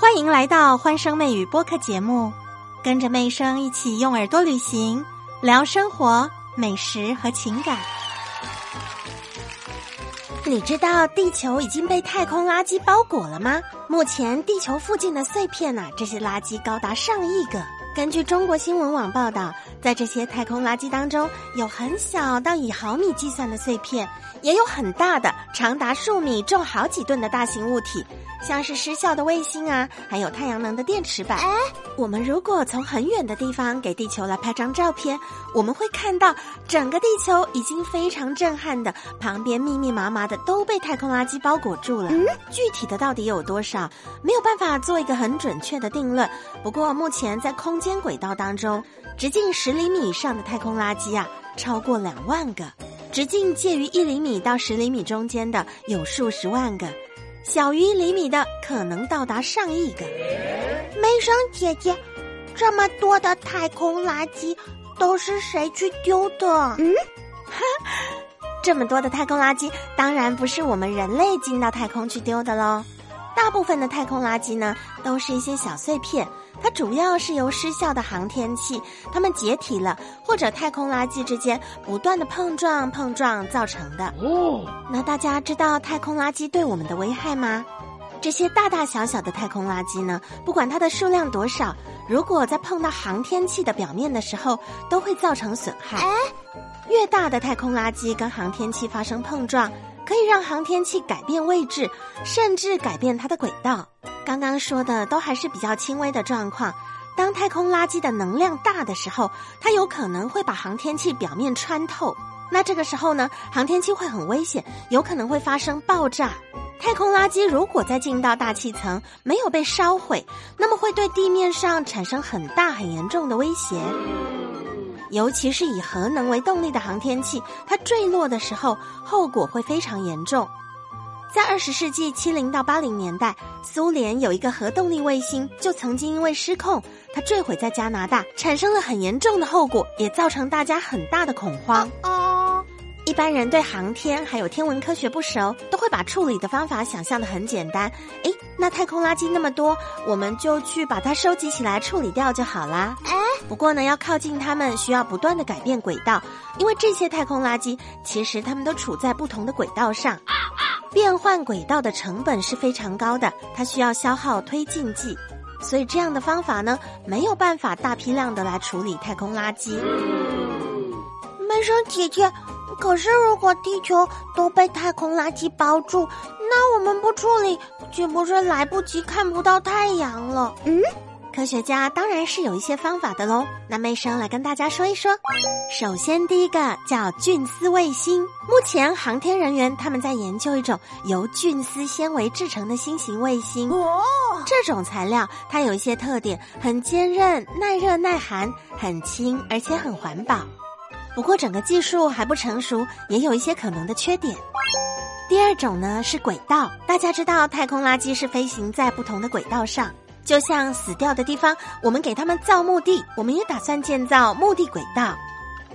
欢迎来到欢声妹语播客节目，跟着妹声一起用耳朵旅行，聊生活、美食和情感。你知道地球已经被太空垃圾包裹了吗？目前地球附近的碎片呐、这些垃圾高达上亿个。根据中国新闻网报道，在这些太空垃圾当中，有很小到以毫米计算的碎片，也有很大的，长达数米、重好几吨的大型物体，像是失效的卫星啊，还有太阳能的电池板。哎，我们如果从很远的地方给地球来拍张照片，我们会看到整个地球已经非常震撼的，旁边密密麻麻的都被太空垃圾包裹住了。嗯，具体的到底有多少，没有办法做一个很准确的定论。不过目前在空间轨道当中，直径十厘米以上的太空垃圾啊，超过两万个；直径介于一厘米到十厘米中间的有数十万个；小于一厘米的可能到达上亿个。梅生姐姐，这么多的太空垃圾都是谁去丢的？嗯，哈 这么多的太空垃圾，当然不是我们人类进到太空去丢的喽。大部分的太空垃圾呢，都是一些小碎片，它主要是由失效的航天器它们解体了，或者太空垃圾之间不断的碰撞碰撞造成的。哦，那大家知道太空垃圾对我们的危害吗？这些大大小小的太空垃圾呢，不管它的数量多少，如果在碰到航天器的表面的时候，都会造成损害。越大的太空垃圾跟航天器发生碰撞，可以让航天器改变位置，甚至改变它的轨道。刚刚说的都还是比较轻微的状况。当太空垃圾的能量大的时候，它有可能会把航天器表面穿透。那这个时候呢，航天器会很危险，有可能会发生爆炸。太空垃圾如果再进到大气层，没有被烧毁，那么会对地面上产生很大很严重的威胁。尤其是以核能为动力的航天器，它坠落的时候，后果会非常严重。在二十世纪七零到八零年代，苏联有一个核动力卫星，就曾经因为失控，它坠毁在加拿大，产生了很严重的后果，也造成大家很大的恐慌。哦，一般人对航天还有天文科学不熟，都会把处理的方法想象的很简单。诶，那太空垃圾那么多，我们就去把它收集起来处理掉就好啦。哎，不过呢，要靠近它们，需要不断的改变轨道，因为这些太空垃圾其实它们都处在不同的轨道上，变换轨道的成本是非常高的，它需要消耗推进剂，所以这样的方法呢，没有办法大批量的来处理太空垃圾。梅生姐姐，可是如果地球都被太空垃圾包住，那我们不处理，岂不是来不及看不到太阳了？嗯，科学家当然是有一些方法的喽。那妹生来跟大家说一说。首先，第一个叫菌丝卫星。目前航天人员他们在研究一种由菌丝纤维制成的新型卫星。哦，这种材料它有一些特点，很坚韧、耐热、耐寒，很轻，而且很环保。不过整个技术还不成熟，也有一些可能的缺点。第二种呢是轨道，大家知道太空垃圾是飞行在不同的轨道上，就像死掉的地方，我们给他们造墓地，我们也打算建造墓地轨道，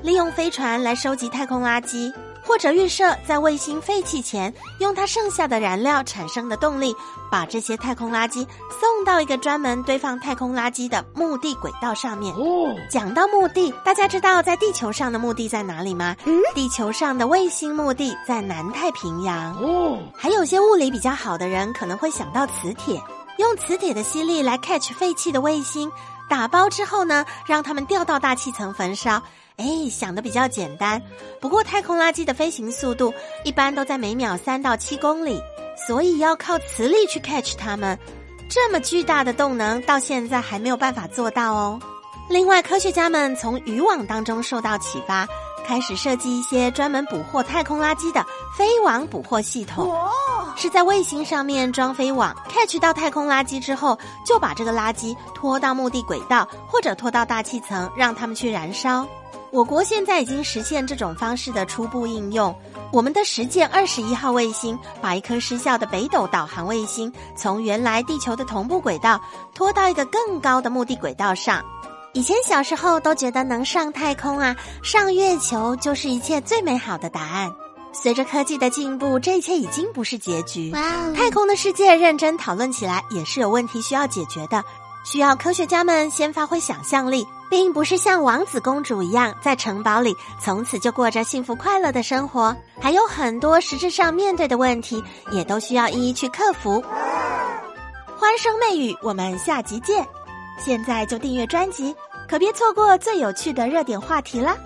利用飞船来收集太空垃圾，或者预设在卫星废弃前，用它剩下的燃料产生的动力，把这些太空垃圾送到一个专门堆放太空垃圾的墓地轨道上面。哦，讲到墓地，大家知道在地球上的墓地在哪里吗？嗯，地球上的卫星墓地在南太平洋。哦，还有些物理比较好的人可能会想到磁铁，用磁铁的吸力来 catch 废弃的卫星，打包之后呢，让它们掉到大气层焚烧。哎，想的比较简单。不过太空垃圾的飞行速度一般都在每秒三到七公里，所以要靠磁力去 catch 它们。这么巨大的动能，到现在还没有办法做到哦。另外，科学家们从渔网当中受到启发，开始设计一些专门捕获太空垃圾的飞网捕获系统。哦，是在卫星上面装飞网，catch 到太空垃圾之后，就把这个垃圾拖到目的轨道，或者拖到大气层，让它们去燃烧。我国现在已经实现这种方式的初步应用。我们的实践二十一号卫星把一颗失效的北斗导航卫星从原来地球的同步轨道拖到一个更高的目的轨道上。以前小时候都觉得能上太空啊，上月球就是一切最美好的答案。随着科技的进步，这一切已经不是结局。哇哦太空的世界认真讨论起来，也是有问题需要解决的，需要科学家们先发挥想象力，并不是像王子公主一样在城堡里从此就过着幸福快乐的生活，还有很多实质上面对的问题，也都需要一一去克服。欢声媚语，我们下集见！现在就订阅专辑，可别错过最有趣的热点话题啦！